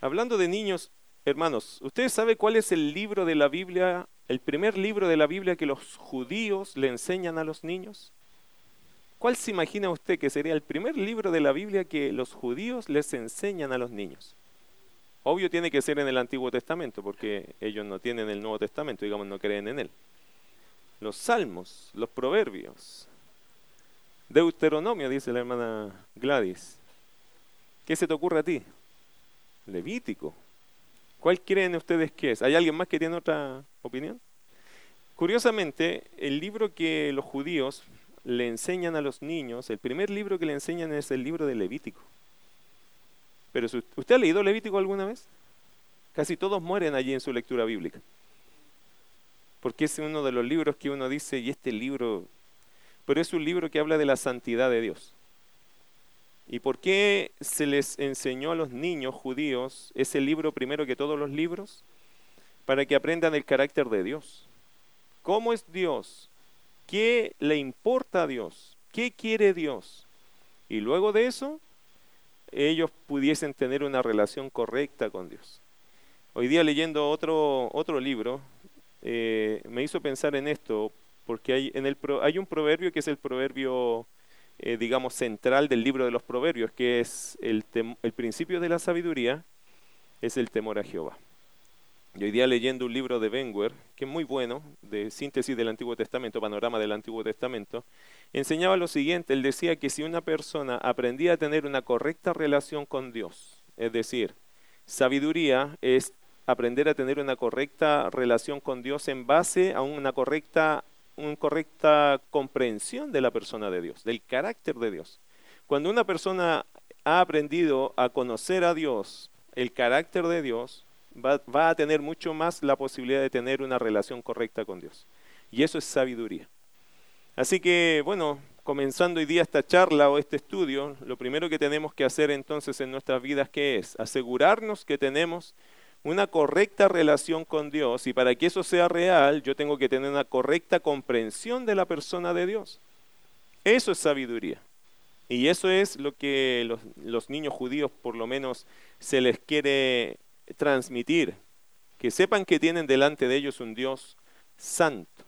Hablando de niños, hermanos, ¿ustedes saben cuál es el libro de la Biblia, el primer libro de la Biblia que los judíos le enseñan a los niños? ¿Cuál se imagina usted que sería el primer libro de la Biblia que los judíos les enseñan a los niños? Obvio tiene que ser en el Antiguo Testamento, porque ellos no tienen el Nuevo Testamento, digamos, no creen en él. Los salmos, los proverbios. Deuteronomio, dice la hermana Gladys. ¿Qué se te ocurre a ti? Levítico. ¿Cuál creen ustedes que es? ¿Hay alguien más que tiene otra opinión? Curiosamente, el libro que los judíos le enseñan a los niños, el primer libro que le enseñan es el libro de Levítico. Pero ¿usted ha leído Levítico alguna vez? Casi todos mueren allí en su lectura bíblica. Porque es uno de los libros que uno dice, y este libro, pero es un libro que habla de la santidad de Dios. ¿Y por qué se les enseñó a los niños judíos ese libro primero que todos los libros? Para que aprendan el carácter de Dios. ¿Cómo es Dios? ¿Qué le importa a Dios? ¿Qué quiere Dios? Y luego de eso, ellos pudiesen tener una relación correcta con Dios. Hoy día leyendo otro, otro libro, eh, me hizo pensar en esto, porque hay, en el, hay un proverbio que es el proverbio eh, digamos, central del libro de los proverbios, que es el, el principio de la sabiduría, es el temor a Jehová. Y hoy día leyendo un libro de Benguer, que es muy bueno, de síntesis del Antiguo Testamento, panorama del Antiguo Testamento, enseñaba lo siguiente, él decía que si una persona aprendía a tener una correcta relación con Dios, es decir, sabiduría es aprender a tener una correcta relación con Dios en base a una correcta una correcta comprensión de la persona de Dios, del carácter de Dios. Cuando una persona ha aprendido a conocer a Dios, el carácter de Dios, va, a tener mucho más la posibilidad de tener una relación correcta con Dios. Y eso es sabiduría. Así que, bueno, comenzando hoy día esta charla o este estudio, lo primero que tenemos que hacer entonces en nuestras vidas, ¿qué es? Asegurarnos que tenemos una correcta relación con Dios y para que eso sea real yo tengo que tener una correcta comprensión de la persona de Dios. Eso es sabiduría. Y eso es lo que los, niños judíos por lo menos se les quiere transmitir. Que sepan que tienen delante de ellos un Dios santo.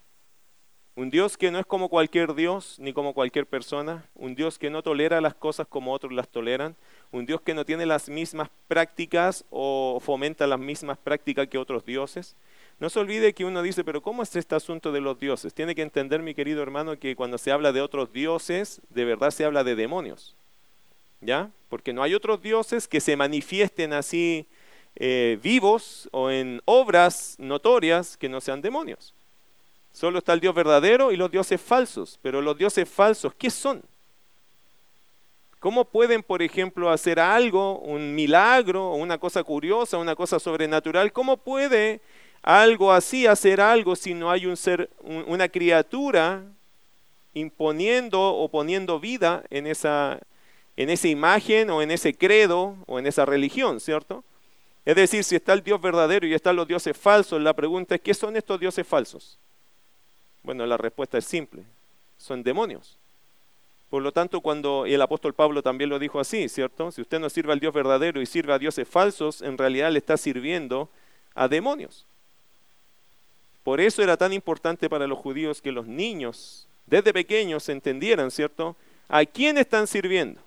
Un Dios que no es como cualquier Dios ni como cualquier persona. Un Dios que no tolera las cosas como otros las toleran un Dios que no tiene las mismas prácticas o fomenta las mismas prácticas que otros dioses. No se olvide que uno dice, pero ¿cómo es este asunto de los dioses? Tiene que entender, mi querido hermano, que cuando se habla de otros dioses, de verdad se habla de demonios. ¿Ya? Porque no hay otros dioses que se manifiesten así eh, vivos o en obras notorias que no sean demonios. Solo está el Dios verdadero y los dioses falsos. Pero los dioses falsos, ¿qué son? ¿Cómo pueden, por ejemplo, hacer algo, un milagro, una cosa curiosa, una cosa sobrenatural? ¿Cómo puede algo así hacer algo si no hay un ser, una criatura imponiendo o poniendo vida en esa, en esa imagen o en ese credo o en esa religión, ¿cierto? Es decir, si está el Dios verdadero y están los dioses falsos, la pregunta es, ¿qué son estos dioses falsos? Bueno, la respuesta es simple, son demonios. Por lo tanto, cuando el apóstol Pablo también lo dijo así, ¿cierto? Si usted no sirve al Dios verdadero y sirve a dioses falsos, en realidad le está sirviendo a demonios. Por eso era tan importante para los judíos que los niños desde pequeños entendieran, ¿cierto? ¿A quién están sirviendo?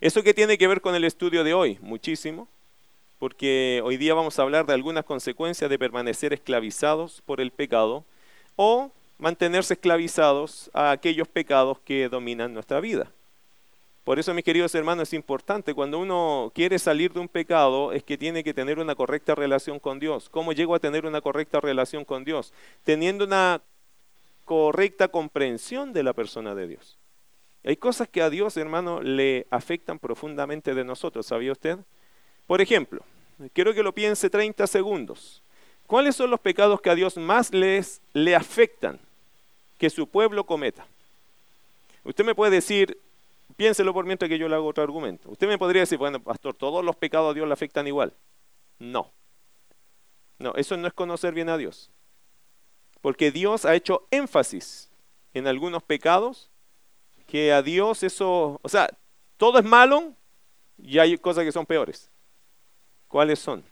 ¿Eso qué tiene que ver con el estudio de hoy? Muchísimo, porque hoy día vamos a hablar de algunas consecuencias de permanecer esclavizados por el pecado o mantenerse esclavizados a aquellos pecados que dominan nuestra vida. Por eso, mis queridos hermanos, es importante cuando uno quiere salir de un pecado, es que tiene que tener una correcta relación con Dios. ¿Cómo llego a tener una correcta relación con Dios? Teniendo una correcta comprensión de la persona de Dios. Hay cosas que a Dios, hermano, le afectan profundamente de nosotros, ¿sabía usted? Por ejemplo, quiero que lo piense 30 segundos. ¿Cuáles son los pecados que a Dios más les, le afectan? Que su pueblo cometa. Usted me puede decir, piénselo por mientras que yo le hago otro argumento. Usted me podría decir, bueno, pastor, todos los pecados a Dios le afectan igual. No. No, eso no es conocer bien a Dios. Porque Dios ha hecho énfasis en algunos pecados que a Dios eso, o sea, todo es malo y hay cosas que son peores. ¿Cuáles son?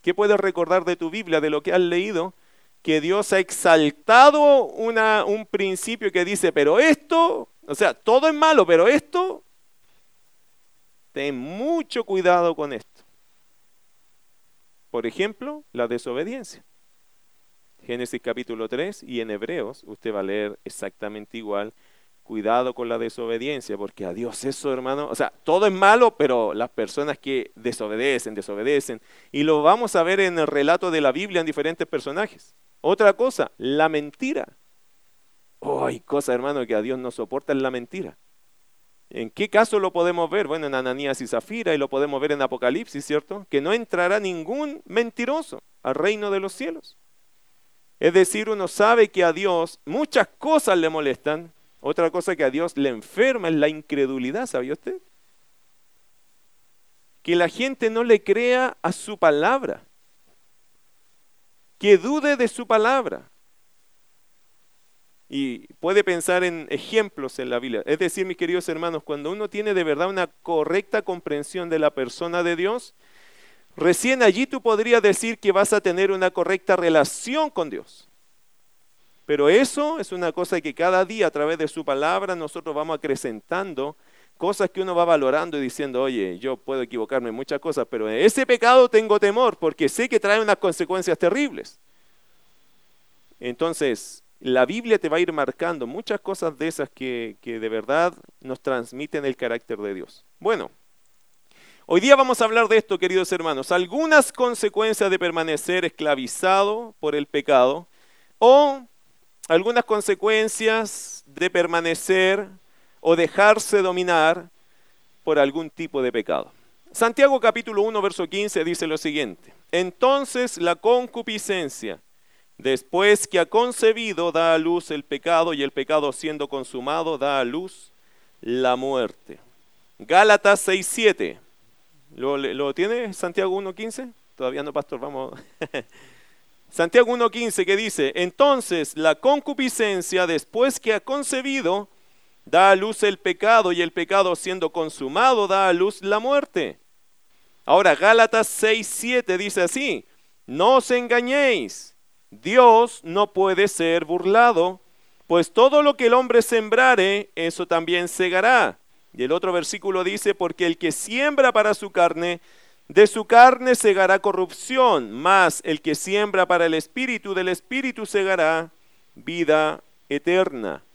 ¿Qué puedes recordar de tu Biblia, de lo que has leído? Que Dios ha exaltado una, un principio que dice, pero esto, o sea, todo es malo, pero esto, ten mucho cuidado con esto. Por ejemplo, la desobediencia. Génesis capítulo 3 y en Hebreos usted va a leer exactamente igual. Cuidado con la desobediencia, porque a Dios eso, hermano, o sea, todo es malo, pero las personas que desobedecen, desobedecen, y lo vamos a ver en el relato de la Biblia en diferentes personajes. Otra cosa, la mentira. Oh, hay cosas, hermano, que a Dios no soporta la mentira. ¿En qué caso lo podemos ver? Bueno, en Ananías y Zafira y lo podemos ver en Apocalipsis, ¿cierto? Que no entrará ningún mentiroso al reino de los cielos. Es decir, uno sabe que a Dios muchas cosas le molestan. Otra cosa que a Dios le enferma es la incredulidad, ¿sabía usted? Que la gente no le crea a su palabra. Que dude de su palabra. Y puede pensar en ejemplos en la Biblia. Es decir, mis queridos hermanos, cuando uno tiene de verdad una correcta comprensión de la persona de Dios, Recién allí tú podrías decir que vas a tener una correcta relación con Dios. Pero eso es una cosa que cada día a través de su palabra nosotros vamos acrecentando cosas que uno va valorando y diciendo, oye, yo puedo equivocarme en muchas cosas, pero en ese pecado tengo temor porque sé que trae unas consecuencias terribles. Entonces, la Biblia te va a ir marcando muchas cosas de esas que, que de verdad nos transmiten el carácter de Dios. Bueno, Hoy día vamos a hablar de esto, queridos hermanos, algunas consecuencias de permanecer esclavizado por el pecado o algunas consecuencias de permanecer o dejarse dominar por algún tipo de pecado. Santiago capítulo 1, verso 15 dice lo siguiente, entonces la concupiscencia, después que ha concebido, da a luz el pecado y el pecado siendo consumado, da a luz la muerte. Gálatas 6, 7. ¿Lo, tiene Santiago 1.15? Todavía no, pastor, vamos. Santiago 1.15 que dice, entonces la concupiscencia después que ha concebido, da a luz el pecado y el pecado siendo consumado da a luz la muerte. Ahora Gálatas 6.7 dice así, no os engañéis, Dios no puede ser burlado, pues todo lo que el hombre sembrare, eso también segará. Y el otro versículo dice, porque el que siembra para su carne, de su carne segará corrupción, mas el que siembra para el espíritu, del espíritu segará vida eterna.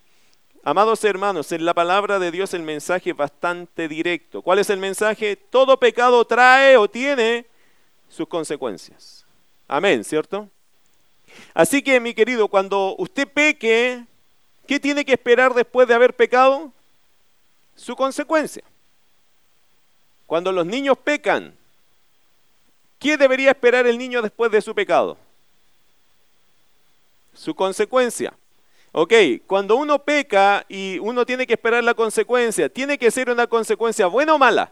Amados hermanos, en la palabra de Dios el mensaje es bastante directo. ¿Cuál es el mensaje? Todo pecado trae o tiene sus consecuencias. Amén, ¿cierto? Así que, mi querido, cuando usted peque, ¿qué tiene que esperar después de haber pecado? su consecuencia. Cuando los niños pecan, ¿qué debería esperar el niño después de su pecado? Su consecuencia. Ok, cuando uno peca y uno tiene que esperar la consecuencia, ¿tiene que ser una consecuencia buena o mala?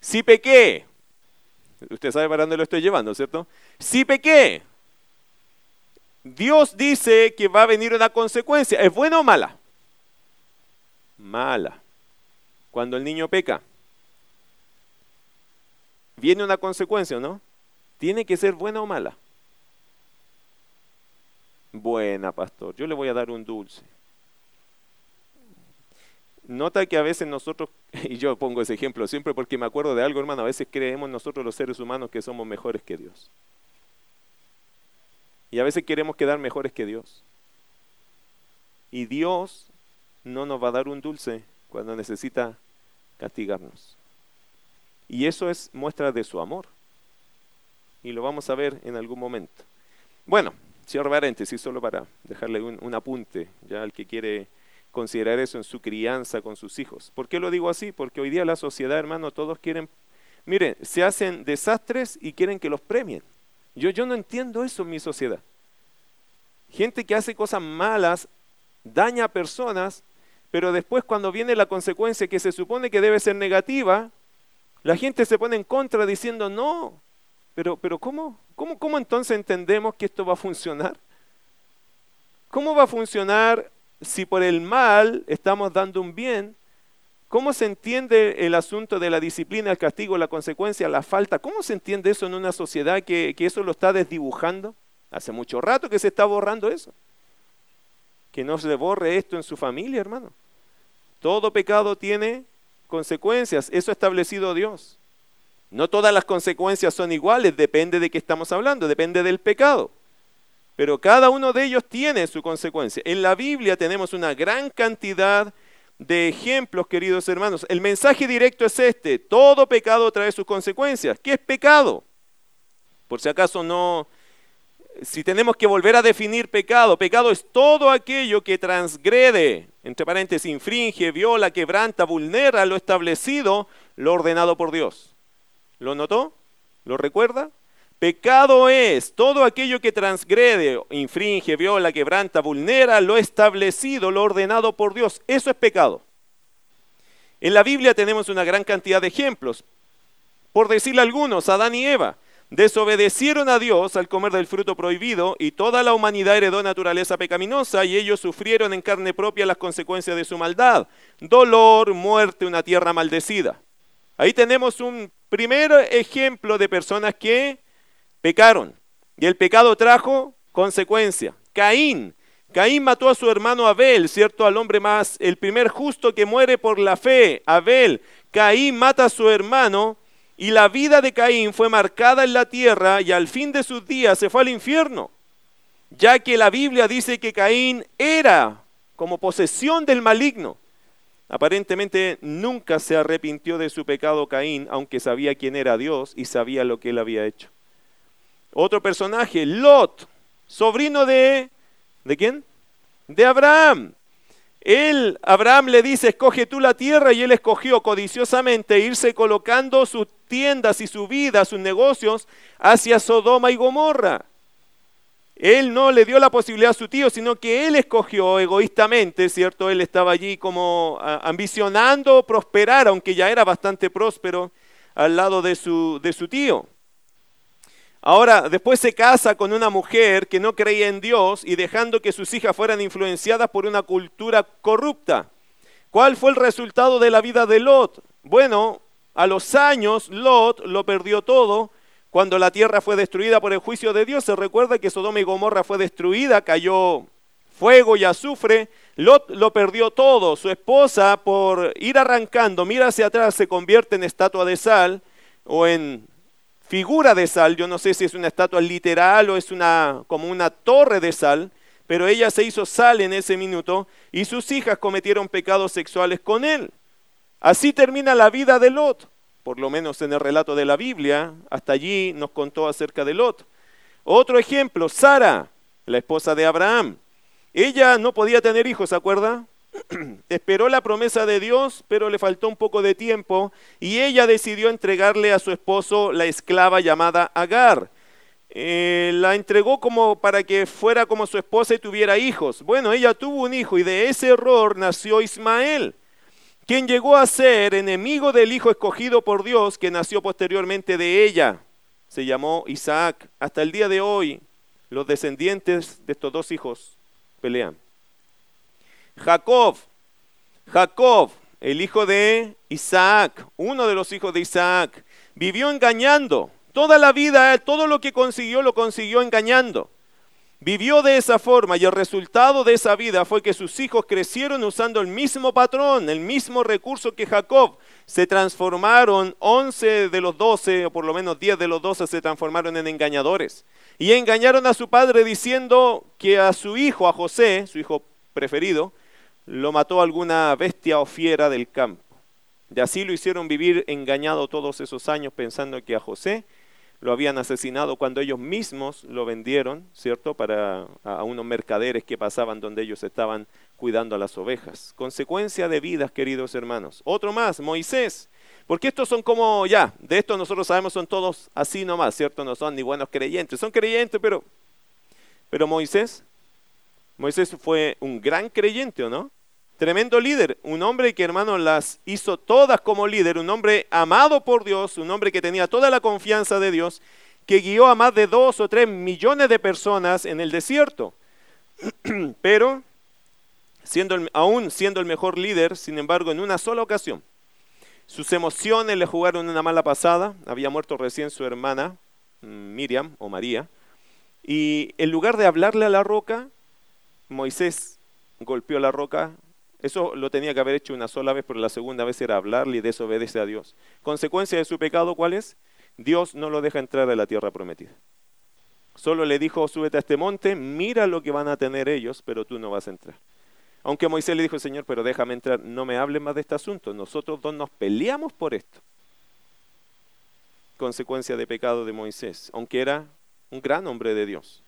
Si pequé, usted sabe para dónde lo estoy llevando, ¿cierto? Si pequé, Dios dice que va a venir una consecuencia, ¿es buena o mala? mala. Cuando el niño peca, viene una consecuencia, ¿no? Tiene que ser buena o mala. Buena, pastor. Yo le voy a dar un dulce. Nota que a veces nosotros, y yo pongo ese ejemplo siempre porque me acuerdo de algo, hermano, a veces creemos nosotros los seres humanos que somos mejores que Dios. Y a veces queremos quedar mejores que Dios. Y Dios no nos va a dar un dulce cuando necesita castigarnos. Y eso es muestra de su amor. Y lo vamos a ver en algún momento. Bueno, cierro paréntesis solo para dejarle un, apunte ya al que quiere considerar eso en su crianza con sus hijos. ¿Por qué lo digo así? Porque hoy día la sociedad, hermano, todos quieren, miren, se hacen desastres y quieren que los premien. Yo, yo no entiendo eso en mi sociedad. Gente que hace cosas malas, daña a personas pero después cuando viene la consecuencia que se supone que debe ser negativa, la gente se pone en contra diciendo, no, pero, pero ¿cómo, cómo, ¿cómo entonces entendemos que esto va a funcionar? ¿Cómo va a funcionar si por el mal estamos dando un bien? ¿Cómo se entiende el asunto de la disciplina, el castigo, la consecuencia, la falta? ¿Cómo se entiende eso en una sociedad que, que eso lo está desdibujando? Hace mucho rato que se está borrando eso. Que no se borre esto en su familia, hermano. Todo pecado tiene consecuencias. Eso ha establecido Dios. No todas las consecuencias son iguales, depende de qué estamos hablando, depende del pecado. Pero cada uno de ellos tiene su consecuencia. En la Biblia tenemos una gran cantidad de ejemplos, queridos hermanos. El mensaje directo es este, todo pecado trae sus consecuencias. ¿Qué es pecado? Por si acaso no, si tenemos que volver a definir pecado, pecado es todo aquello que transgrede, entre paréntesis, infringe, viola, quebranta, vulnera lo establecido, lo ordenado por Dios. ¿Lo notó? ¿Lo recuerda? Pecado es todo aquello que transgrede, infringe, viola, quebranta, vulnera lo establecido, lo ordenado por Dios. Eso es pecado. En la Biblia tenemos una gran cantidad de ejemplos. Por decirle algunos, Adán y Eva desobedecieron a Dios al comer del fruto prohibido y toda la humanidad heredó naturaleza pecaminosa y ellos sufrieron en carne propia las consecuencias de su maldad. Dolor, muerte, una tierra maldecida. Ahí tenemos un primer ejemplo de personas que pecaron y el pecado trajo consecuencia. Caín. Caín mató a su hermano Abel, ¿cierto? Al hombre más, el primer justo que muere por la fe, Abel. Caín mata a su hermano y la vida de Caín fue marcada en la tierra y al fin de sus días se fue al infierno, ya que la Biblia dice que Caín era como posesión del maligno. Aparentemente nunca se arrepintió de su pecado Caín, aunque sabía quién era Dios y sabía lo que él había hecho. Otro personaje, Lot, sobrino de... ¿De quién? De Abraham. Él, Abraham le dice, escoge tú la tierra y él escogió codiciosamente irse colocando sus tiendas y su vida, sus negocios hacia Sodoma y Gomorra. Él no le dio la posibilidad a su tío, sino que él escogió egoístamente, ¿cierto? Él estaba allí como ambicionando prosperar, aunque ya era bastante próspero al lado de su, de su tío. Ahora, después se casa con una mujer que no creía en Dios y dejando que sus hijas fueran influenciadas por una cultura corrupta. ¿Cuál fue el resultado de la vida de Lot? Bueno, a los años Lot lo perdió todo. Cuando la tierra fue destruida por el juicio de Dios, se recuerda que Sodoma y Gomorra fue destruida, cayó fuego y azufre. Lot lo perdió todo. Su esposa, por ir arrancando, mira hacia atrás, se convierte en estatua de sal o en figura de sal, yo no sé si es una estatua literal o es una, como una torre de sal, pero ella se hizo sal en ese minuto y sus hijas cometieron pecados sexuales con él. Así termina la vida de Lot, por lo menos en el relato de la Biblia, hasta allí nos contó acerca de Lot. Otro ejemplo, Sara, la esposa de Abraham. Ella no podía tener hijos, ¿se acuerda? Esperó la promesa de Dios, pero le faltó un poco de tiempo y ella decidió entregarle a su esposo la esclava llamada Agar. Eh, la entregó como para que fuera como su esposa y tuviera hijos. Bueno, ella tuvo un hijo y de ese error nació Ismael, quien llegó a ser enemigo del hijo escogido por Dios que nació posteriormente de ella. Se llamó Isaac. Hasta el día de hoy, los descendientes de estos dos hijos pelean. Jacob, Jacob, el hijo de Isaac, uno de los hijos de Isaac, vivió engañando. Toda la vida, todo lo que consiguió, lo consiguió engañando. Vivió de esa forma y el resultado de esa vida fue que sus hijos crecieron usando el mismo patrón, el mismo recurso que Jacob. Se transformaron, 11 de los 12, o por lo menos 10 de los 12 se transformaron en engañadores. Y engañaron a su padre diciendo que a su hijo, a José, su hijo preferido, lo mató alguna bestia o fiera del campo. Y así lo hicieron vivir engañado todos esos años pensando que a José lo habían asesinado cuando ellos mismos lo vendieron, ¿cierto? Para a unos mercaderes que pasaban donde ellos estaban cuidando a las ovejas. Consecuencia de vidas, queridos hermanos. Otro más, Moisés. Porque estos son como, ya, de esto nosotros sabemos son todos así nomás, ¿cierto? No son ni buenos creyentes. Son creyentes, pero, pero Moisés, Moisés fue un gran creyente, ¿o no? Tremendo líder, un hombre que hermano las hizo todas como líder, un hombre amado por Dios, un hombre que tenía toda la confianza de Dios, que guió a más de dos o tres millones de personas en el desierto. Pero siendo aún siendo el mejor líder, sin embargo, en una sola ocasión. Sus emociones le jugaron una mala pasada, había muerto recién su hermana, mm, Miriam o María, y en lugar de hablarle a la roca, Moisés golpeó la roca. Eso lo tenía que haber hecho una sola vez, pero la segunda vez era hablarle y desobedece a Dios. Consecuencia de su pecado, ¿cuál es? Dios no lo deja entrar a la tierra prometida. Solo le dijo, súbete a este monte, mira lo que van a tener ellos, pero tú no vas a entrar. Aunque Moisés le dijo, Señor, pero déjame entrar, no me hables más de este asunto. Nosotros dos nos peleamos por esto. Consecuencia de pecado de Moisés, aunque era un gran hombre de Dios.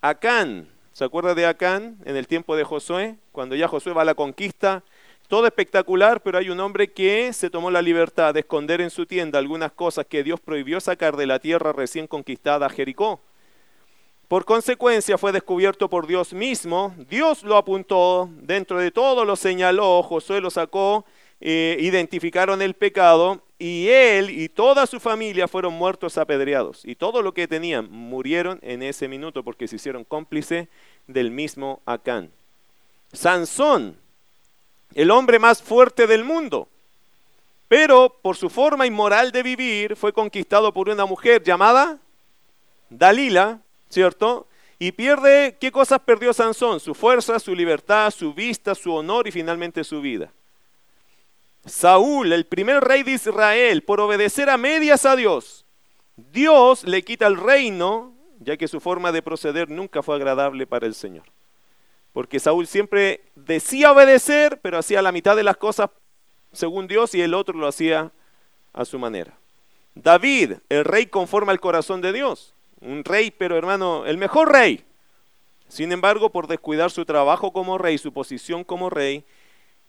Acán, ¿se acuerda de Acán en el tiempo de Josué? Cuando ya Josué va a la conquista, todo espectacular, pero hay un hombre que se tomó la libertad de esconder en su tienda algunas cosas que Dios prohibió sacar de la tierra recién conquistada, Jericó. Por consecuencia fue descubierto por Dios mismo, Dios lo apuntó, dentro de todo lo señaló, Josué lo sacó, eh, identificaron el pecado y él y toda su familia fueron muertos apedreados. Y todo lo que tenían murieron en ese minuto porque se hicieron cómplice del mismo Acán. Sansón, el hombre más fuerte del mundo, pero por su forma inmoral de vivir fue conquistado por una mujer llamada Dalila, ¿cierto? Y pierde, ¿qué cosas perdió Sansón? Su fuerza, su libertad, su vista, su honor y finalmente su vida. Saúl, el primer rey de Israel, por obedecer a medias a Dios, Dios le quita el reino, ya que su forma de proceder nunca fue agradable para el Señor. Porque Saúl siempre decía obedecer, pero hacía la mitad de las cosas según Dios y el otro lo hacía a su manera. David, el rey conforme al corazón de Dios un rey, pero hermano, el mejor rey. Sin embargo, por descuidar su trabajo como rey, su posición como rey,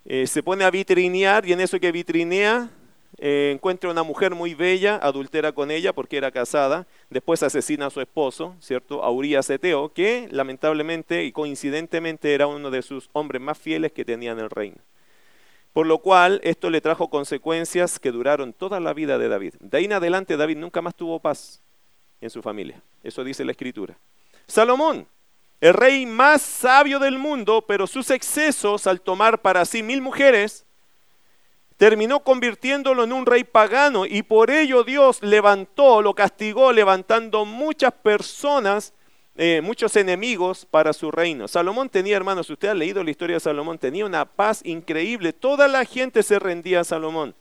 eh, se pone a vitrinear y en eso que vitrinea eh, encuentra una mujer muy bella, adultera con ella porque era casada, después asesina a su esposo, ¿cierto? A Eteo, que lamentablemente y coincidentemente era uno de sus hombres más fieles que tenía en el reino. Por lo cual esto le trajo consecuencias que duraron toda la vida de David. De ahí en adelante David nunca más tuvo paz en su familia. Eso dice la escritura. Salomón, el rey más sabio del mundo, pero sus excesos al tomar para sí mil mujeres, terminó convirtiéndolo en un rey pagano y por ello Dios levantó, lo castigó, levantando muchas personas, eh, muchos enemigos para su reino. Salomón tenía, hermanos, usted ha leído la historia de Salomón, tenía una paz increíble, toda la gente se rendía a Salomón.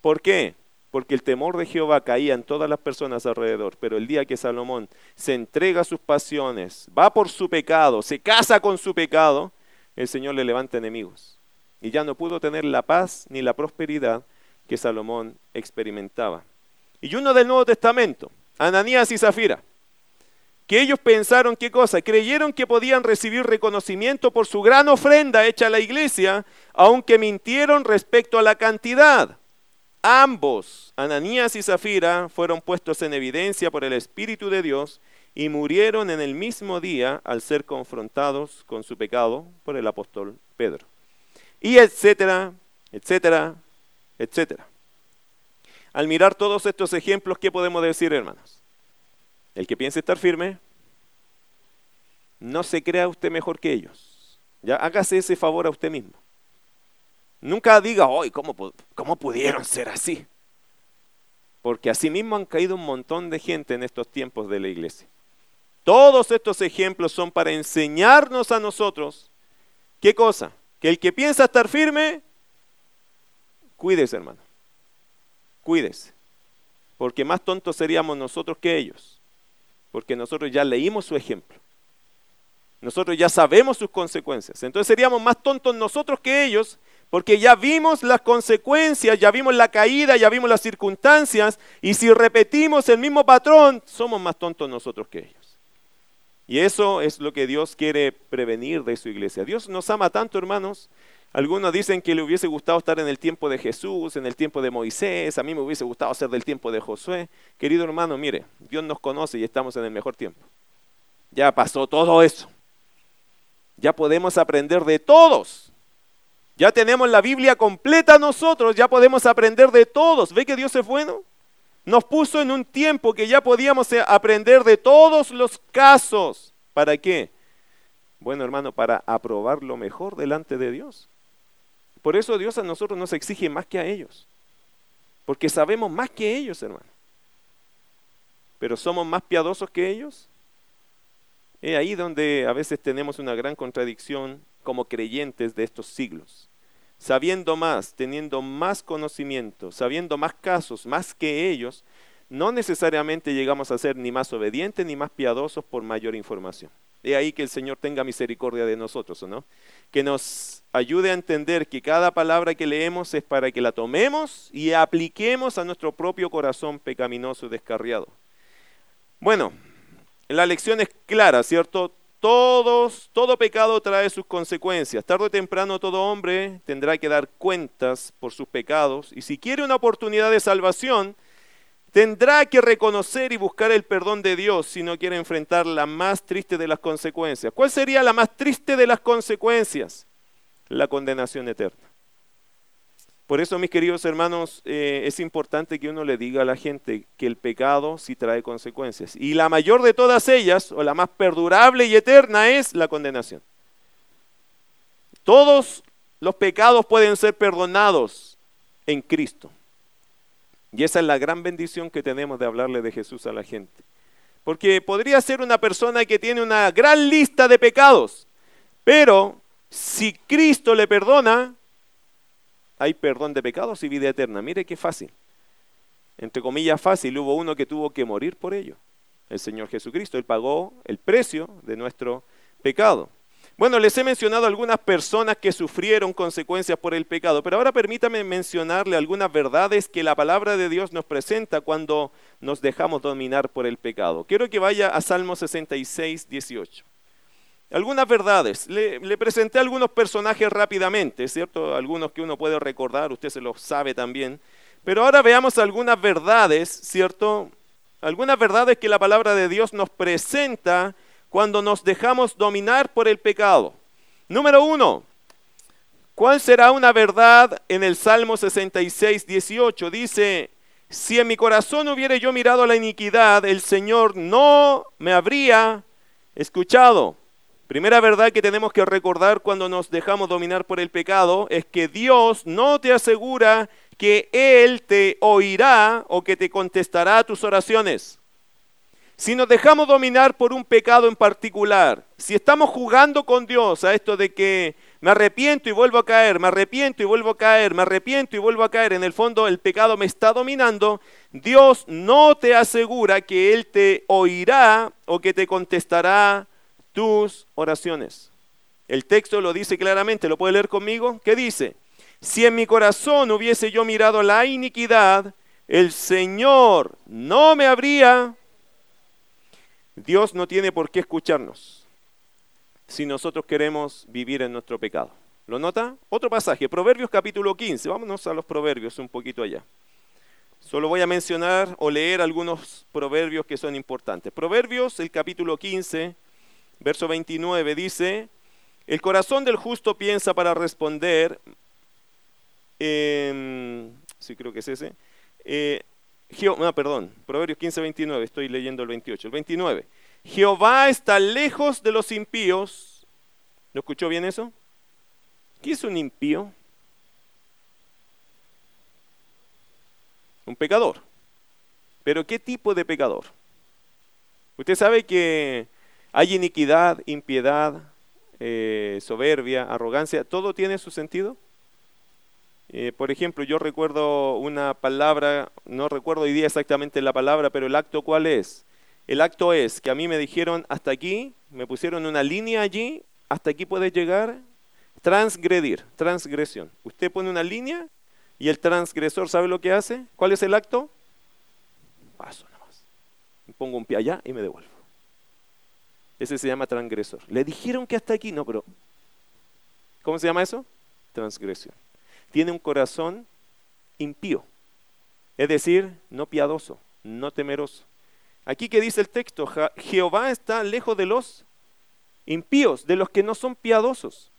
¿Por qué? Porque el temor de Jehová caía en todas las personas alrededor. Pero el día que Salomón se entrega a sus pasiones, va por su pecado, se casa con su pecado, el Señor le levanta enemigos. Y ya no pudo tener la paz ni la prosperidad que Salomón experimentaba. Y uno del Nuevo Testamento, Ananías y Zafira, que ellos pensaron qué cosa, creyeron que podían recibir reconocimiento por su gran ofrenda hecha a la iglesia, aunque mintieron respecto a la cantidad. Ambos, Ananías y Zafira, fueron puestos en evidencia por el Espíritu de Dios y murieron en el mismo día al ser confrontados con su pecado por el apóstol Pedro. Y etcétera, etcétera, etcétera. Al mirar todos estos ejemplos, ¿qué podemos decir, hermanos? El que piense estar firme, no se crea usted mejor que ellos. Ya hágase ese favor a usted mismo. Nunca diga, hoy, ¿cómo, ¿cómo pudieron ser así? Porque así mismo han caído un montón de gente en estos tiempos de la iglesia. Todos estos ejemplos son para enseñarnos a nosotros, ¿qué cosa? Que el que piensa estar firme, cuídese hermano, cuídese. Porque más tontos seríamos nosotros que ellos. Porque nosotros ya leímos su ejemplo. Nosotros ya sabemos sus consecuencias. Entonces seríamos más tontos nosotros que ellos porque ya vimos las consecuencias, ya vimos la caída, ya vimos las circunstancias, y si repetimos el mismo patrón, somos más tontos nosotros que ellos. Y eso es lo que Dios quiere prevenir de su iglesia. Dios nos ama tanto, hermanos. Algunos dicen que le hubiese gustado estar en el tiempo de Jesús, en el tiempo de Moisés, a mí me hubiese gustado ser del tiempo de Josué. Querido hermano, mire, Dios nos conoce y estamos en el mejor tiempo. Ya pasó todo eso. Ya podemos aprender de todos ya tenemos la Biblia completa nosotros, ya podemos aprender de todos. ¿Ve que Dios es bueno? Nos puso en un tiempo que ya podíamos eh, aprender de todos los casos. ¿Para qué? Bueno, hermano, para aprobar lo mejor delante de Dios. Por eso Dios a nosotros nos exige más que a ellos. Porque sabemos más que ellos, hermano. Pero somos más piadosos que ellos. Es ahí donde a veces tenemos una gran contradicción como creyentes de estos siglos. Sabiendo más, teniendo más conocimiento, sabiendo más casos, más que ellos, no necesariamente llegamos a ser ni más obedientes ni más piadosos por mayor información. Es ahí que el Señor tenga misericordia de nosotros, ¿o no? Que nos ayude a entender que cada palabra que leemos es para que la tomemos y apliquemos a nuestro propio corazón pecaminoso y descarriado. Bueno, la lección es clara, ¿cierto? Todos, todo pecado trae sus consecuencias. Tarde o temprano todo hombre tendrá que dar cuentas por sus pecados y si quiere una oportunidad de salvación, tendrá que reconocer y buscar el perdón de Dios si no quiere enfrentar la más triste de las consecuencias. ¿Cuál sería la más triste de las consecuencias? La condenación eterna. Por eso, mis queridos hermanos, eh, es importante que uno le diga a la gente que el pecado sí trae consecuencias. Y la mayor de todas ellas, o la más perdurable y eterna, es la condenación. Todos los pecados pueden ser perdonados en Cristo. Y esa es la gran bendición que tenemos de hablarle de Jesús a la gente. Porque podría ser una persona que tiene una gran lista de pecados, pero si Cristo le perdona, hay perdón de pecados y vida eterna. Mire qué fácil. Entre comillas fácil, hubo uno que tuvo que morir por ello. El Señor Jesucristo, Él pagó el precio de nuestro pecado. Bueno, les he mencionado algunas personas que sufrieron consecuencias por el pecado, pero ahora permítame mencionarle algunas verdades que la palabra de Dios nos presenta cuando nos dejamos dominar por el pecado. Quiero que vaya a Salmo 66, 18 algunas verdades. Le, presenté algunos personajes rápidamente, ¿cierto? Algunos que uno puede recordar, usted se los sabe también. Pero ahora veamos algunas verdades, ¿cierto? Algunas verdades que la palabra de Dios nos presenta cuando nos dejamos dominar por el pecado. Número uno, ¿cuál será una verdad en el Salmo 66, 18? Dice, si en mi corazón hubiera yo mirado la iniquidad, el Señor no me habría escuchado. Primera verdad que tenemos que recordar cuando nos dejamos dominar por el pecado es que Dios no te asegura que Él te oirá o que te contestará tus oraciones. Si nos dejamos dominar por un pecado en particular, si estamos jugando con Dios a esto de que me arrepiento y vuelvo a caer, me arrepiento y vuelvo a caer, me arrepiento y vuelvo a caer, en el fondo el pecado me está dominando, Dios no te asegura que Él te oirá o que te contestará tus oraciones. El texto lo dice claramente, ¿lo puede leer conmigo? ¿Qué dice? Si en mi corazón hubiese yo mirado la iniquidad, el Señor no me habría... Dios no tiene por qué escucharnos si nosotros queremos vivir en nuestro pecado. ¿Lo nota? Otro pasaje, Proverbios capítulo 15. Vámonos a los proverbios un poquito allá. Solo voy a mencionar o leer algunos proverbios que son importantes. Proverbios, el capítulo 15, verso 29 dice, el corazón del justo piensa para responder, eh, sí creo que es ese, eh, ah, perdón, Proverbios 15, 29, estoy leyendo el 28, el 29. Jehová está lejos de los impíos. ¿No escuchó bien eso? ¿Qué es un impío? Un pecador. Pero ¿qué tipo de pecador? Usted sabe que hay iniquidad, impiedad, eh, soberbia, arrogancia, ¿todo tiene su sentido? Eh, por ejemplo, yo recuerdo una palabra, no recuerdo hoy día exactamente la palabra, pero el acto cuál es? El acto es que a mí me dijeron hasta aquí, me pusieron una línea allí, hasta aquí puedes llegar, transgredir, transgresión. Usted pone una línea y el transgresor sabe lo que hace. ¿Cuál es el acto? Paso nomás. Pongo un pie allá y me devuelvo. Ese se llama transgresor. Le dijeron que hasta aquí, no, pero ¿cómo se llama eso? Transgresión. Tiene un corazón impío, es decir, no piadoso, no temeroso. Aquí que dice el texto, Jehová está lejos de los impíos, de los que no son piadosos,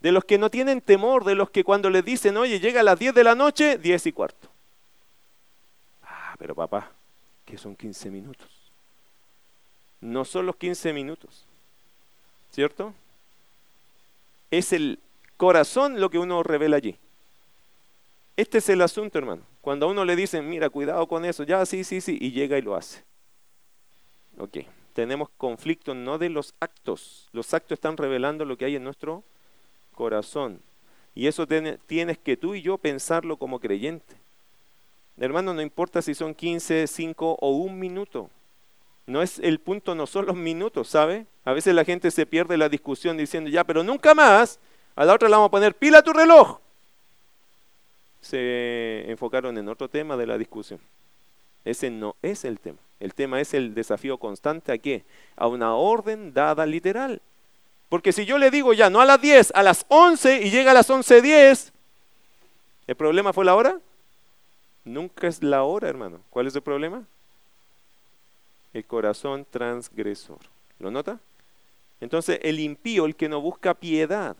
de los que no tienen temor, de los que cuando les dicen, oye, llega a las 10 de la noche, 10 y cuarto. Ah, pero papá, que son 15 minutos no son los 15 minutos, ¿cierto? Es el corazón lo que uno revela allí. Este es el asunto, hermano. Cuando a uno le dicen, mira, cuidado con eso, ya, sí, sí, sí, y llega y lo hace. Ok, tenemos conflicto no de los actos. Los actos están revelando lo que hay en nuestro corazón. Y eso tienes que tú y yo pensarlo como creyente. Hermano, no importa si son 15, 5 o un minuto. No es el punto, no son los minutos, ¿sabe? A veces la gente se pierde la discusión diciendo, ya, pero nunca más, a la otra le vamos a poner pila a tu reloj. Se enfocaron en otro tema de la discusión. Ese no es el tema. El tema es el desafío constante a qué? A una orden dada literal. Porque si yo le digo ya, no a las 10, a las 11 y llega a las 11.10, ¿el problema fue la hora? Nunca es la hora, hermano. ¿Cuál es el problema? El corazón transgresor. ¿Lo nota? Entonces, el impío, el que no busca piedad.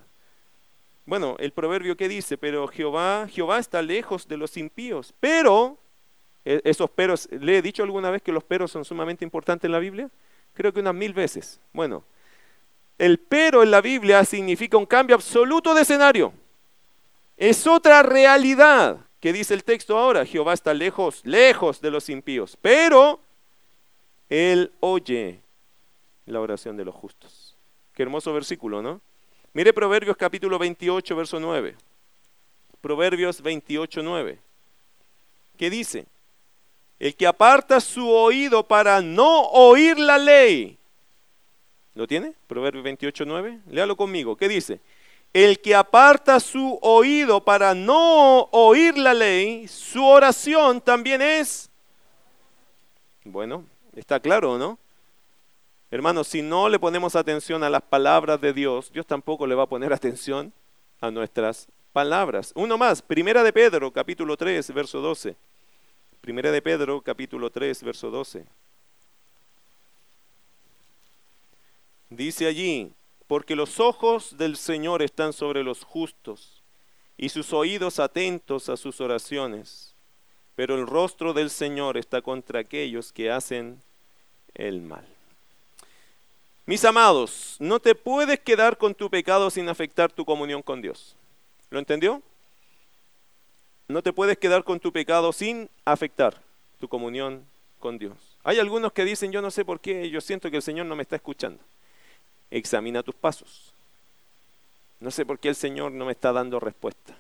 Bueno, el proverbio que dice, pero Jehová, Jehová está lejos de los impíos. Pero, e, esos peros, ¿le he dicho alguna vez que los peros son sumamente importantes en la Biblia? Creo que unas mil veces. Bueno, el pero en la Biblia significa un cambio absoluto de escenario. Es otra realidad que dice el texto ahora. Jehová está lejos, lejos de los impíos. Pero Él oye la oración de los justos. Qué hermoso versículo, ¿no? Mire Proverbios capítulo 28, verso 9. Proverbios 28, 9. ¿Qué dice? El que aparta su oído para no oír la ley ¿Lo tiene? Proverbio 28, 9. Léalo conmigo. ¿Qué dice? El que aparta su oído para no oír la ley, su oración también es... Bueno, está claro, ¿no? Hermanos, si no le ponemos atención a las palabras de Dios, Dios tampoco le va a poner atención a nuestras palabras. Uno más, Primera de Pedro, capítulo 3, verso 12. Primera de Pedro, capítulo 3, verso 12. Dice allí, porque los ojos del Señor están sobre los justos y sus oídos atentos a sus oraciones, pero el rostro del Señor está contra aquellos que hacen el mal. Mis amados, no te puedes quedar con tu pecado sin afectar tu comunión con Dios. ¿Lo entendió? No te puedes quedar con tu pecado sin afectar tu comunión con Dios. Hay algunos que dicen, yo no sé por qué, yo siento que el Señor no me está escuchando examina tus pasos. No sé por qué el Señor no me está dando respuesta.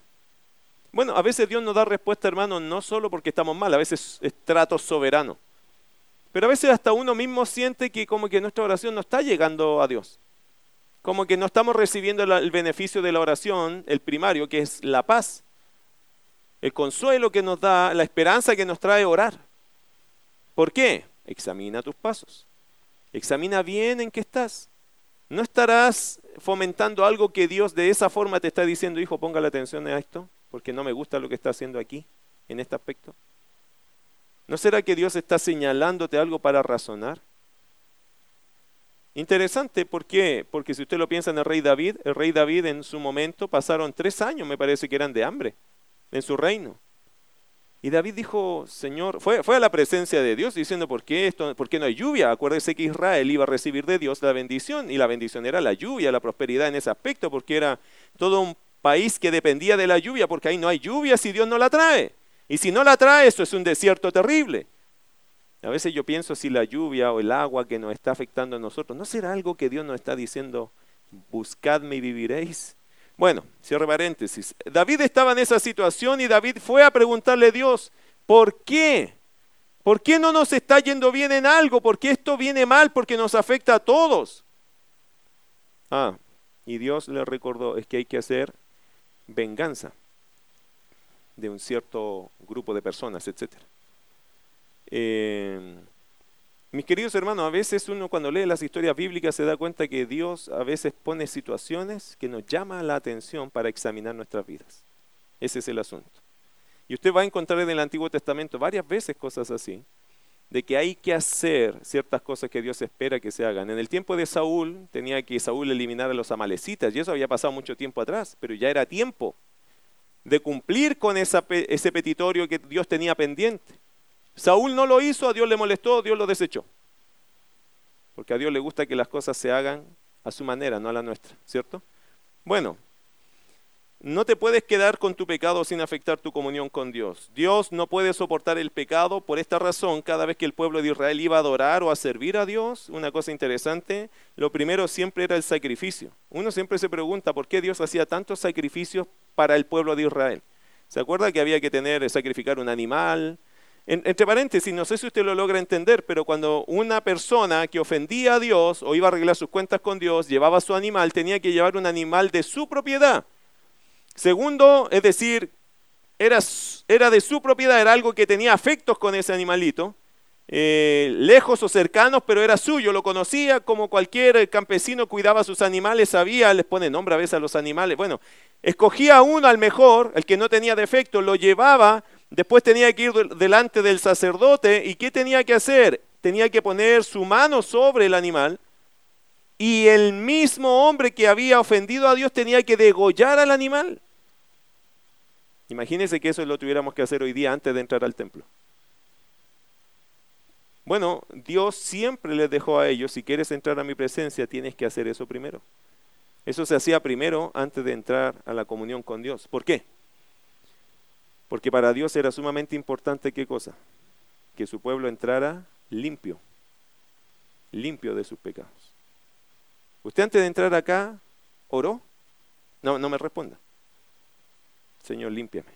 Bueno, a veces Dios nos da respuesta, hermano, no solo porque estamos mal, a veces es trato soberano. Pero a veces hasta uno mismo siente que como que nuestra oración no está llegando a Dios. Como que no estamos recibiendo el beneficio de la oración, el primario, que es la paz. El consuelo que nos da, la esperanza que nos trae orar. ¿Por qué? Examina tus pasos. Examina bien en qué estás. ¿No estarás fomentando algo que Dios de esa forma te está diciendo, hijo, ponga la atención a esto, porque no me gusta lo que está haciendo aquí, en este aspecto? ¿No será que Dios está señalándote algo para razonar? Interesante, ¿por qué? Porque si usted lo piensa en el rey David, el rey David en su momento pasaron tres años, me parece que eran de hambre, en su reino. Y David dijo, Señor, fue, fue a la presencia de Dios diciendo, ¿por qué, esto, ¿por qué no hay lluvia? Acuérdese que Israel iba a recibir de Dios la bendición, y la bendición era la lluvia, la prosperidad en ese aspecto, porque era todo un país que dependía de la lluvia, porque ahí no hay lluvia si Dios no la trae. Y si no la trae, eso es un desierto terrible. A veces yo pienso si la lluvia o el agua que nos está afectando a nosotros, ¿no será algo que Dios nos está diciendo, buscadme y viviréis? Bueno, cierre paréntesis. David estaba en esa situación y David fue a preguntarle a Dios, ¿por qué? ¿Por qué no nos está yendo bien en algo? ¿Por qué esto viene mal? Porque nos afecta a todos. Ah, y Dios le recordó, es que hay que hacer venganza de un cierto grupo de personas, etc. Eh, mis queridos hermanos, a veces uno cuando lee las historias bíblicas se da cuenta que Dios a veces pone situaciones que nos llaman la atención para examinar nuestras vidas. Ese es el asunto. Y usted va a encontrar en el Antiguo Testamento varias veces cosas así, de que hay que hacer ciertas cosas que Dios espera que se hagan. En el tiempo de Saúl tenía que Saúl eliminar a los amalecitas, y eso había pasado mucho tiempo atrás, pero ya era tiempo de cumplir con ese petitorio que Dios tenía pendiente. Saúl no lo hizo, a Dios le molestó, Dios lo desechó. Porque a Dios le gusta que las cosas se hagan a su manera, no a la nuestra, ¿cierto? Bueno, no te puedes quedar con tu pecado sin afectar tu comunión con Dios. Dios no puede soportar el pecado. Por esta razón, cada vez que el pueblo de Israel iba a adorar o a servir a Dios, una cosa interesante, lo primero siempre era el sacrificio. Uno siempre se pregunta por qué Dios hacía tantos sacrificios para el pueblo de Israel. ¿Se acuerda que había que tener, sacrificar un animal? entre paréntesis, no sé si usted lo logra entender, pero cuando una persona que ofendía a Dios o iba a arreglar sus cuentas con Dios, llevaba su animal, tenía que llevar un animal de su propiedad. Segundo, es decir, era, de su propiedad, era algo que tenía afectos con ese animalito, eh, lejos o cercanos, pero era suyo, lo conocía como cualquier campesino cuidaba sus animales, sabía, les pone nombre a veces a los animales. Bueno, escogía uno al mejor, el que no tenía defecto, lo llevaba, después tenía que ir delante del sacerdote y ¿qué tenía que hacer? Tenía que poner su mano sobre el animal y el mismo hombre que había ofendido a Dios tenía que degollar al animal. Imagínense que eso lo tuviéramos que hacer hoy día antes de entrar al templo. Bueno, Dios siempre les dejó a ellos, si quieres entrar a mi presencia, tienes que hacer eso primero. Eso se hacía primero antes de entrar a la comunión con Dios. ¿Por qué? Porque para Dios era sumamente importante qué cosa? Que su pueblo entrara limpio, limpio de sus pecados. ¿Usted antes de entrar acá oró? No, no me responda. Señor, límpiame.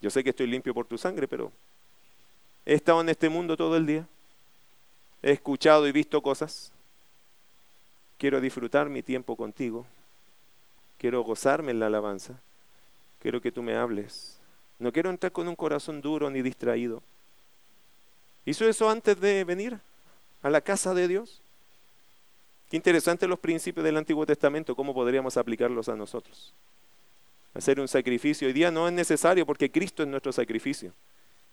Yo sé que estoy limpio por tu sangre, pero he estado en este mundo todo el día. He escuchado y visto cosas. Quiero disfrutar mi tiempo contigo. Quiero gozarme en la alabanza. Quiero que tú me hables. No quiero entrar con un corazón duro ni distraído. ¿Hizo eso antes de venir a la casa de Dios? Qué interesante los principios del Antiguo Testamento, cómo podríamos aplicarlos a nosotros hacer un sacrificio. Hoy día no es necesario porque Cristo es nuestro sacrificio.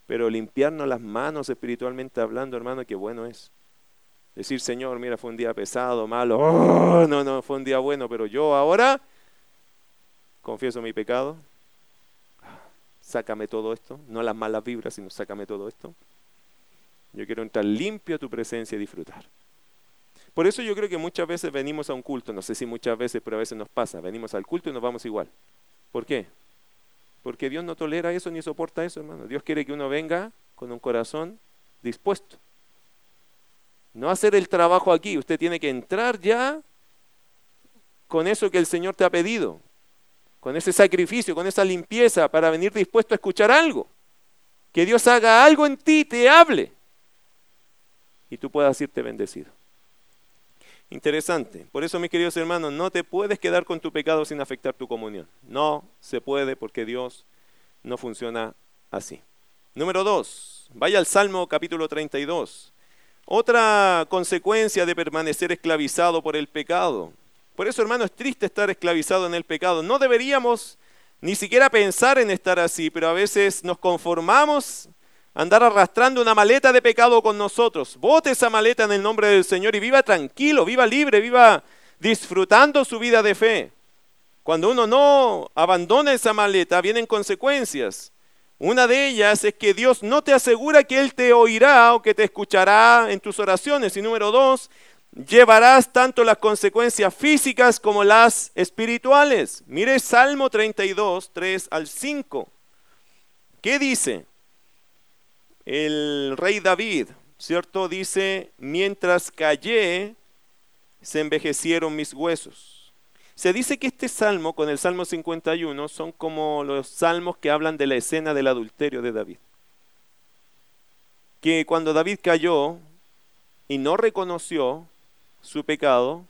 Pero limpiarnos las manos espiritualmente hablando, hermano, qué bueno es. Decir, Señor, mira, fue un día pesado, malo. Oh, no, no, fue un día bueno, pero yo ahora confieso mi pecado. Sácame todo esto. No las malas vibras, sino sácame todo esto. Yo quiero entrar limpio a tu presencia y disfrutar. Por eso yo creo que muchas veces venimos a un culto, no sé si muchas veces, pero a veces nos pasa, venimos al culto y nos vamos igual. ¿Por qué? Porque Dios no tolera eso ni soporta eso, hermano. Dios quiere que uno venga con un corazón dispuesto. No hacer el trabajo aquí, usted tiene que entrar ya con eso que el Señor te ha pedido, con ese sacrificio, con esa limpieza para venir dispuesto a escuchar algo. Que Dios haga algo en ti, te hable y tú puedas irte bendecido. Interesante. Por eso, mis queridos hermanos, no te puedes quedar con tu pecado sin afectar tu comunión. No se puede porque Dios no funciona así. Número dos, vaya al Salmo capítulo 32. Otra consecuencia de permanecer esclavizado por el pecado. Por eso, hermano, es triste estar esclavizado en el pecado. No deberíamos ni siquiera pensar en estar así, pero a veces nos conformamos andar arrastrando una maleta de pecado con nosotros. Bote esa maleta en el nombre del Señor y viva tranquilo, viva libre, viva disfrutando su vida de fe. Cuando uno no abandona esa maleta, vienen consecuencias. Una de ellas es que Dios no te asegura que Él te oirá o que te escuchará en tus oraciones. Y número dos, llevarás tanto las consecuencias físicas como las espirituales. Mire Salmo 32, 3 al 5. ¿Qué dice? El rey David, ¿cierto? Dice, mientras callé, se envejecieron mis huesos. Se dice que este salmo con el Salmo 51 son como los salmos que hablan de la escena del adulterio de David. Que cuando David cayó y no reconoció su pecado,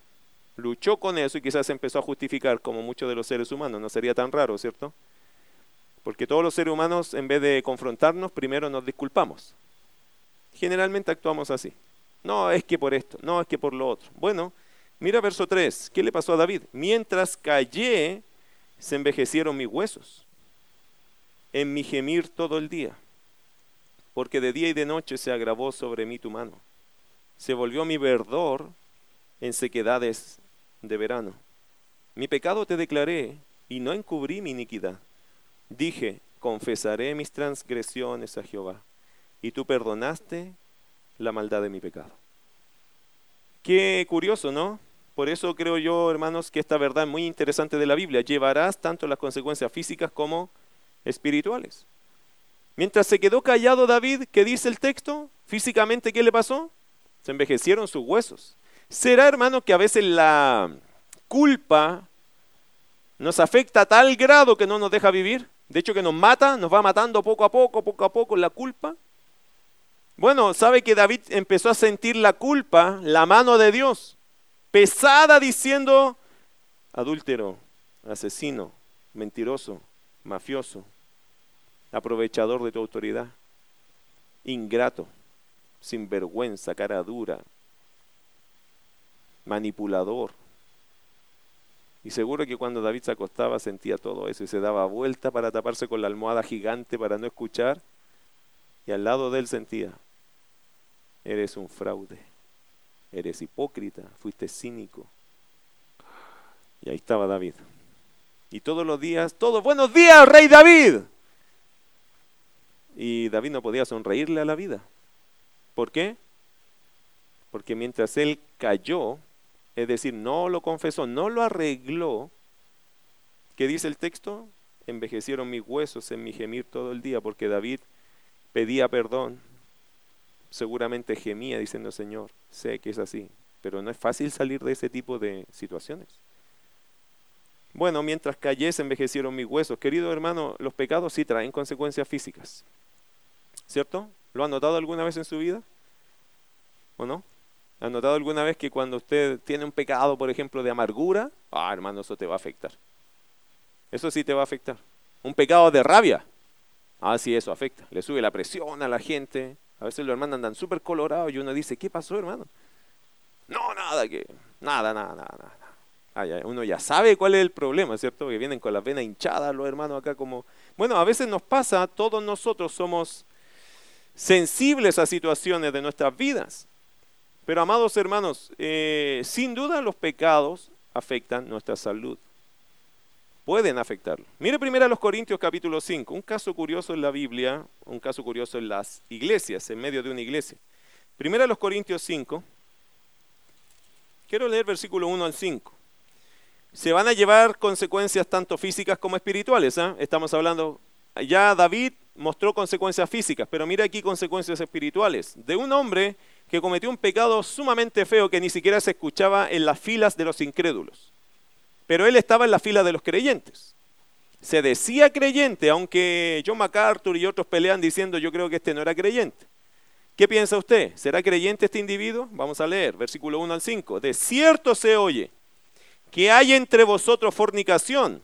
luchó con eso y quizás empezó a justificar como muchos de los seres humanos, no sería tan raro, ¿cierto? Porque todos los seres humanos, en vez de confrontarnos, primero nos disculpamos. Generalmente actuamos así. No, es que por esto, no, es que por lo otro. Bueno, mira verso 3. ¿Qué le pasó a David? Mientras callé, se envejecieron mis huesos en mi gemir todo el día, porque de día y de noche se agravó sobre mí tu mano. Se volvió mi verdor en sequedades de verano. Mi pecado te declaré y no encubrí mi iniquidad. Dije, confesaré mis transgresiones a Jehová, y tú perdonaste la maldad de mi pecado. Qué curioso, ¿no? por eso creo yo, hermanos, que esta verdad es muy interesante de la Biblia. Llevarás tanto las consecuencias físicas como espirituales. Mientras se quedó callado David, ¿qué dice el texto? Físicamente, ¿qué le pasó? Se envejecieron sus huesos. ¿Será, hermano, que a veces la culpa nos afecta a tal grado que no nos deja vivir? De hecho, que nos mata, nos va matando poco a poco, poco a poco la culpa. Bueno, sabe que David empezó a sentir la culpa, la mano de Dios, pesada diciendo, adúltero, asesino, mentiroso, mafioso, aprovechador de tu autoridad, ingrato, sinvergüenza, cara dura, manipulador. Y seguro que cuando David se acostaba sentía todo eso y se daba vuelta para taparse con la almohada gigante para no escuchar. Y al lado de él sentía, eres un fraude, eres hipócrita, fuiste cínico. Y ahí estaba David. Y todos los días, todos, buenos días, rey David. Y David no podía sonreírle a la vida. ¿Por qué? Porque mientras él cayó, es decir, no lo confesó, no lo arregló, ¿qué dice el texto? Envejecieron mis huesos en mi gemir todo el día, porque David pedía perdón, seguramente gemía diciendo, Señor, sé que es así, pero no es fácil salir de ese tipo de situaciones. Bueno, mientras callé se envejecieron mis huesos. Querido hermano, los pecados sí traen consecuencias físicas. ¿Cierto? ¿Lo ha notado alguna vez en su vida? ¿O no? ¿Ha notado alguna vez que cuando usted tiene un pecado, por ejemplo, de amargura, ah, hermano, eso te va a afectar? Eso sí te va a afectar. Un pecado de rabia, ah, sí, eso afecta. Le sube la presión a la gente. A veces los hermanos andan súper colorados y uno dice, ¿qué pasó, hermano? No, nada, que, nada, nada, nada, nada. Ah, uno ya sabe cuál es el problema, ¿cierto? Que vienen con las venas hinchadas los hermanos acá como... Bueno, a veces nos pasa, todos nosotros somos sensibles a situaciones de nuestras vidas. Pero amados hermanos, eh, sin duda los pecados afectan nuestra salud. Pueden afectarlo. Mire primero a los Corintios capítulo 5, un caso curioso en la Biblia, un caso curioso en las iglesias, en medio de una iglesia. Primero a los Corintios 5, quiero leer versículo 1 al 5. Se van a llevar consecuencias tanto físicas como espirituales. ¿ah? Estamos hablando, ya David mostró consecuencias físicas, pero mira aquí consecuencias espirituales. De un hombre que cometió un pecado sumamente feo que ni siquiera se escuchaba en las filas de los incrédulos. Pero él estaba en la fila de los creyentes. Se decía creyente, aunque John MacArthur y otros pelean diciendo yo creo que este no era creyente. ¿Qué piensa usted? ¿Será creyente este individuo? Vamos a leer, versículo 1 al 5. De cierto se oye que hay entre vosotros fornicación,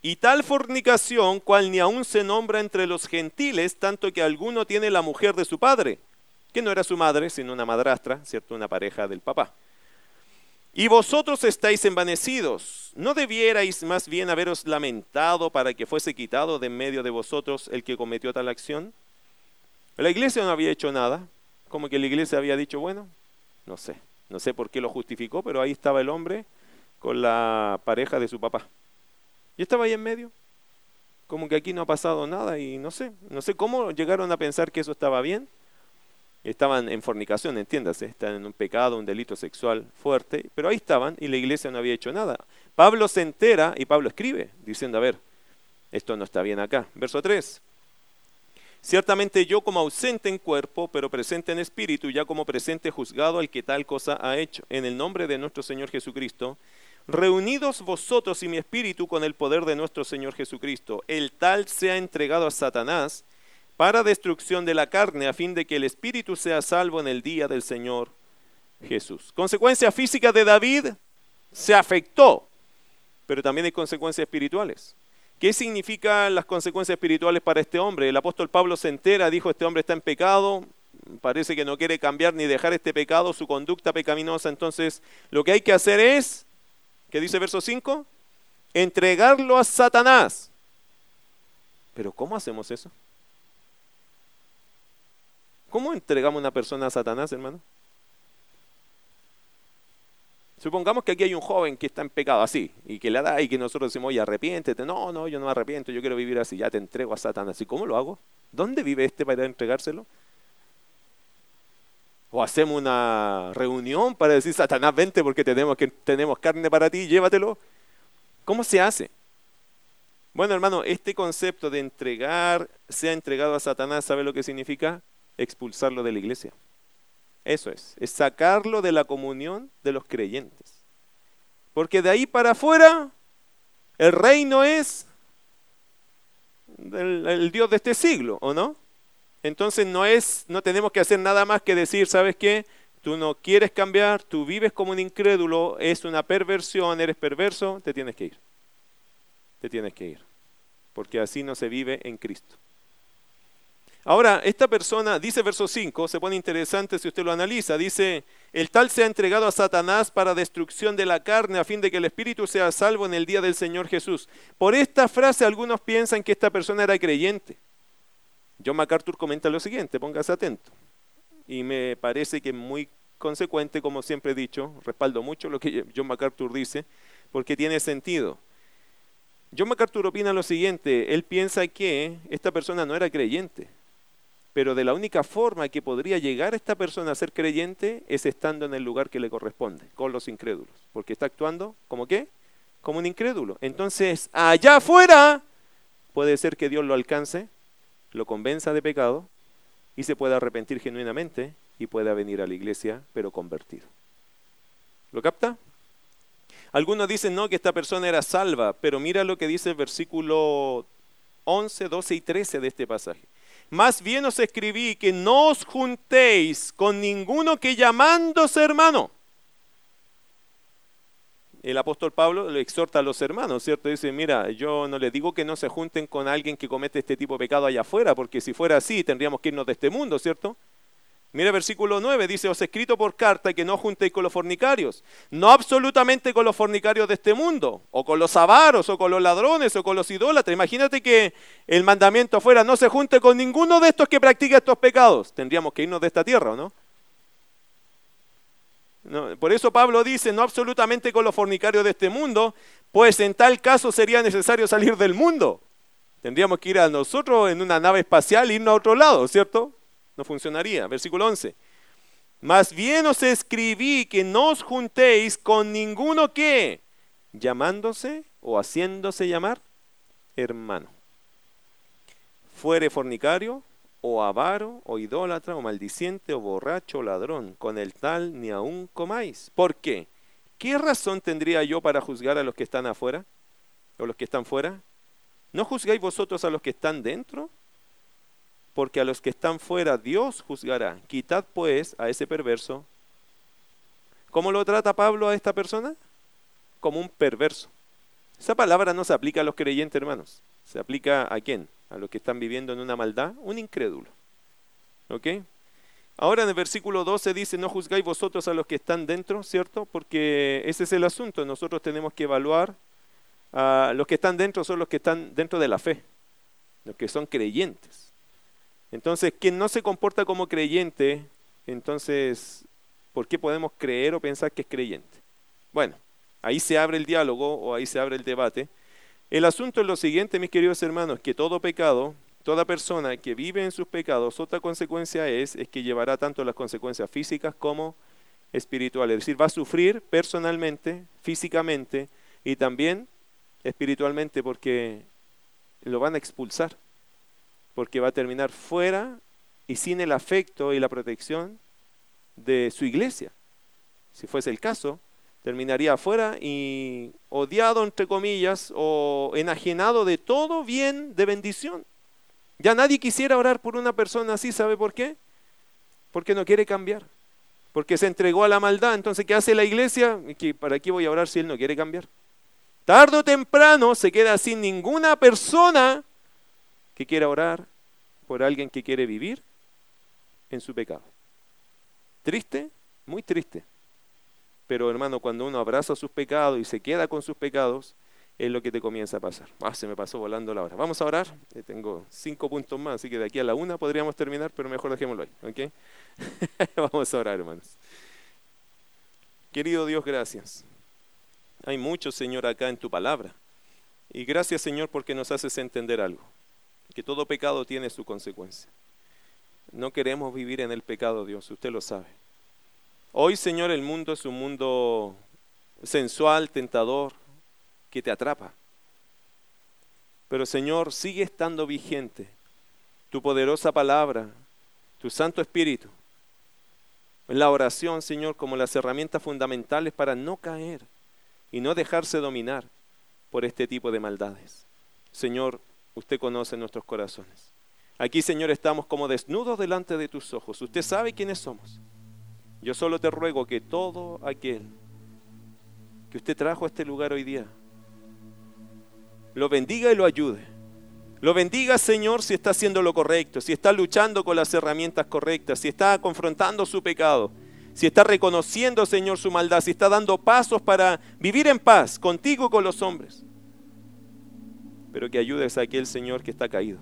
y tal fornicación cual ni aun se nombra entre los gentiles, tanto que alguno tiene la mujer de su padre que no era su madre, sino una madrastra, ¿cierto? Una pareja del papá. Y vosotros estáis envanecidos. ¿No debierais más bien haberos lamentado para que fuese quitado de en medio de vosotros el que cometió tal acción? La iglesia no había hecho nada, como que la iglesia había dicho, bueno, no sé, no sé por qué lo justificó, pero ahí estaba el hombre con la pareja de su papá. Y estaba ahí en medio, como que aquí no ha pasado nada y no sé, no sé cómo llegaron a pensar que eso estaba bien estaban en fornicación, entiéndase, están en un pecado, un delito sexual fuerte, pero ahí estaban y la iglesia no había hecho nada. Pablo se entera y Pablo escribe diciendo, a ver, esto no está bien acá. Verso 3. Ciertamente yo como ausente en cuerpo, pero presente en espíritu, ya como presente juzgado al que tal cosa ha hecho, en el nombre de nuestro Señor Jesucristo, reunidos vosotros y mi espíritu con el poder de nuestro Señor Jesucristo, el tal sea entregado a Satanás, para destrucción de la carne, a fin de que el espíritu sea salvo en el día del Señor Jesús. Consecuencia física de David, se afectó, pero también hay consecuencias espirituales. ¿Qué significan las consecuencias espirituales para este hombre? El apóstol Pablo se entera, dijo, este hombre está en pecado, parece que no quiere cambiar ni dejar este pecado, su conducta pecaminosa, entonces lo que hay que hacer es, ¿qué dice verso 5? Entregarlo a Satanás. Pero ¿cómo hacemos eso? ¿Cómo entregamos una persona a Satanás, hermano? Supongamos que aquí hay un joven que está en pecado así, y que le da y que nosotros decimos, oye, arrepiéntete. No, no, yo no me arrepiento, yo quiero vivir así, ya te entrego a Satanás. ¿Y cómo lo hago? ¿Dónde vive este para entregárselo? O hacemos una reunión para decir, Satanás, vente porque tenemos, que, tenemos carne para ti, llévatelo. ¿Cómo se hace? Bueno, hermano, este concepto de entregar, sea entregado a Satanás, ¿sabe lo que significa? Expulsarlo de la iglesia. Eso es, es sacarlo de la comunión de los creyentes. Porque de ahí para afuera, el reino es el, Dios de este siglo, ¿o no? Entonces no es, no tenemos que hacer nada más que decir, ¿sabes qué? Tú no quieres cambiar, tú vives como un incrédulo, es una perversión, eres perverso, te tienes que ir. Te tienes que ir. Porque así no se vive en Cristo. Ahora, esta persona, dice verso 5, se pone interesante si usted lo analiza, dice, el tal se ha entregado a Satanás para destrucción de la carne a fin de que el espíritu sea salvo en el día del Señor Jesús. Por esta frase algunos piensan que esta persona era creyente. John MacArthur comenta lo siguiente, póngase atento. Y me parece que muy consecuente, como siempre he dicho, respaldo mucho lo que John MacArthur dice, porque tiene sentido. John MacArthur opina lo siguiente, él piensa que esta persona no era creyente, pero de la única forma que podría llegar esta persona a ser creyente es estando en el lugar que le corresponde, con los incrédulos, porque está actuando como qué? Como un incrédulo. Entonces, allá afuera puede ser que Dios lo alcance, lo convenza de pecado y se pueda arrepentir genuinamente y pueda venir a la iglesia, pero convertido. ¿Lo capta? Algunos dicen no, que esta persona era salva, pero mira lo que dice el versículo 11, 12 y 13 de este pasaje. Más bien os escribí que no os juntéis con ninguno que llamándose hermano. El apóstol Pablo le exhorta a los hermanos, ¿cierto? Dice, mira, yo no les digo que no se junten con alguien que comete este tipo de pecado allá afuera, porque si fuera así tendríamos que irnos de este mundo, ¿cierto? Mira versículo 9, dice, os he escrito por carta que no juntéis con los fornicarios, no absolutamente con los fornicarios de este mundo, o con los avaros, o con los ladrones, o con los idólatras. Imagínate que el mandamiento afuera no se junte con ninguno de estos que practica estos pecados. Tendríamos que irnos de esta tierra, ¿o no? no? Por eso Pablo dice, no absolutamente con los fornicarios de este mundo, pues en tal caso sería necesario salir del mundo. Tendríamos que ir a nosotros en una nave espacial irnos a otro lado, ¿cierto? No funcionaría. Versículo 11. Más bien os escribí que no os juntéis con ninguno que, llamándose o haciéndose llamar, hermano. Fuere fornicario, o avaro, o idólatra, o maldiciente, o borracho, o ladrón. Con el tal ni aún comáis. ¿Por qué? ¿Qué razón tendría yo para juzgar a los que están afuera? ¿O los que están fuera? ¿No juzgáis vosotros a los que están dentro? Porque a los que están fuera Dios juzgará. Quitad pues a ese perverso. ¿Cómo lo trata Pablo a esta persona? Como un perverso. Esa palabra no se aplica a los creyentes, hermanos. Se aplica a quién? A los que están viviendo en una maldad, un incrédulo. ¿Ok? Ahora en el versículo 12 dice, no juzgáis vosotros a los que están dentro, ¿cierto? Porque ese es el asunto. Nosotros tenemos que evaluar a los que están dentro, son los que están dentro de la fe, los que son creyentes. Entonces, quien no se comporta como creyente, entonces, ¿por qué podemos creer o pensar que es creyente? Bueno, ahí se abre el diálogo o ahí se abre el debate. El asunto es lo siguiente, mis queridos hermanos, que todo pecado, toda persona que vive en sus pecados, otra consecuencia es, es que llevará tanto las consecuencias físicas como espirituales. Es decir, va a sufrir personalmente, físicamente y también espiritualmente porque lo van a expulsar porque va a terminar fuera y sin el afecto y la protección de su iglesia. Si fuese el caso, terminaría afuera y odiado, entre comillas, o enajenado de todo bien de bendición. Ya nadie quisiera orar por una persona así, ¿sabe por qué? Porque no quiere cambiar, porque se entregó a la maldad. Entonces, ¿qué hace la iglesia? ¿Para qué voy a orar si él no quiere cambiar? Tardo o temprano se queda sin ninguna persona que quiera orar por alguien que quiere vivir en su pecado. Triste, muy triste. Pero hermano, cuando uno abraza sus pecados y se queda con sus pecados, es lo que te comienza a pasar. Ah, se me pasó volando la hora. Vamos a orar. Eh, tengo cinco puntos más, así que de aquí a la una podríamos terminar, pero mejor dejémoslo ahí. ¿ok? Vamos a orar, hermanos. Querido Dios, gracias. Hay mucho, Señor, acá en tu palabra. Y gracias, Señor, porque nos haces entender algo que todo pecado tiene su consecuencia. No queremos vivir en el pecado, Dios, usted lo sabe. Hoy, Señor, el mundo es un mundo sensual, tentador, que te atrapa. Pero, Señor, sigue estando vigente tu poderosa palabra, tu Santo Espíritu. La oración, Señor, como las herramientas fundamentales para no caer y no dejarse dominar por este tipo de maldades. Señor, usted conoce nuestros corazones. Aquí, Señor, estamos como desnudos delante de tus ojos. Usted sabe quiénes somos. Yo solo te ruego que todo aquel que usted trajo a este lugar hoy día, lo bendiga y lo ayude. Lo bendiga, Señor, si está haciendo lo correcto, si está luchando con las herramientas correctas, si está confrontando su pecado, si está reconociendo, Señor, su maldad, si está dando pasos para vivir en paz contigo y con los hombres. Pero que ayudes a aquel Señor que está caído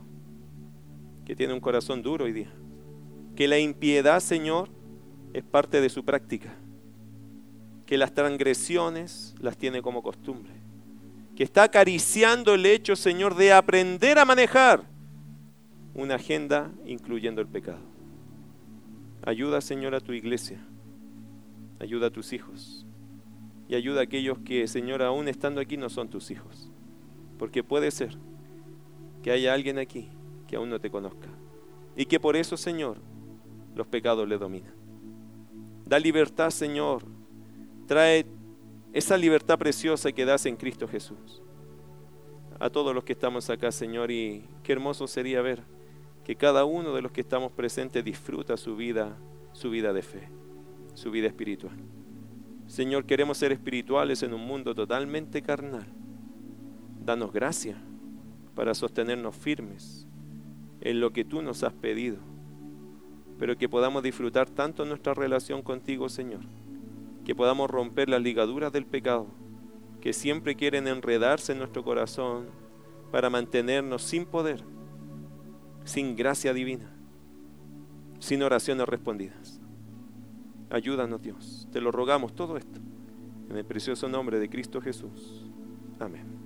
que tiene un corazón duro hoy día. Que la impiedad, Señor, es parte de su práctica. Que las transgresiones las tiene como costumbre. Que está acariciando el hecho, Señor, de aprender a manejar una agenda incluyendo el pecado. Ayuda, Señor, a tu iglesia. Ayuda a tus hijos. Y ayuda a aquellos que, Señor, aún estando aquí no son tus hijos. Porque puede ser que haya alguien aquí que aún no te conozca. Y que por eso, Señor, los pecados le dominan. Da libertad, Señor. Trae esa libertad preciosa que das en Cristo Jesús. A todos los que estamos acá, Señor, y qué hermoso sería ver que cada uno de los que estamos presentes disfruta su vida, su vida de fe, su vida espiritual. Señor, queremos ser espirituales en un mundo totalmente carnal. Danos gracia para sostenernos firmes en lo que tú nos has pedido, pero que podamos disfrutar tanto nuestra relación contigo, Señor, que podamos romper las ligaduras del pecado, que siempre quieren enredarse en nuestro corazón para mantenernos sin poder, sin gracia divina, sin oraciones respondidas. Ayúdanos, Dios. Te lo rogamos todo esto en el precioso nombre de Cristo Jesús. Amén.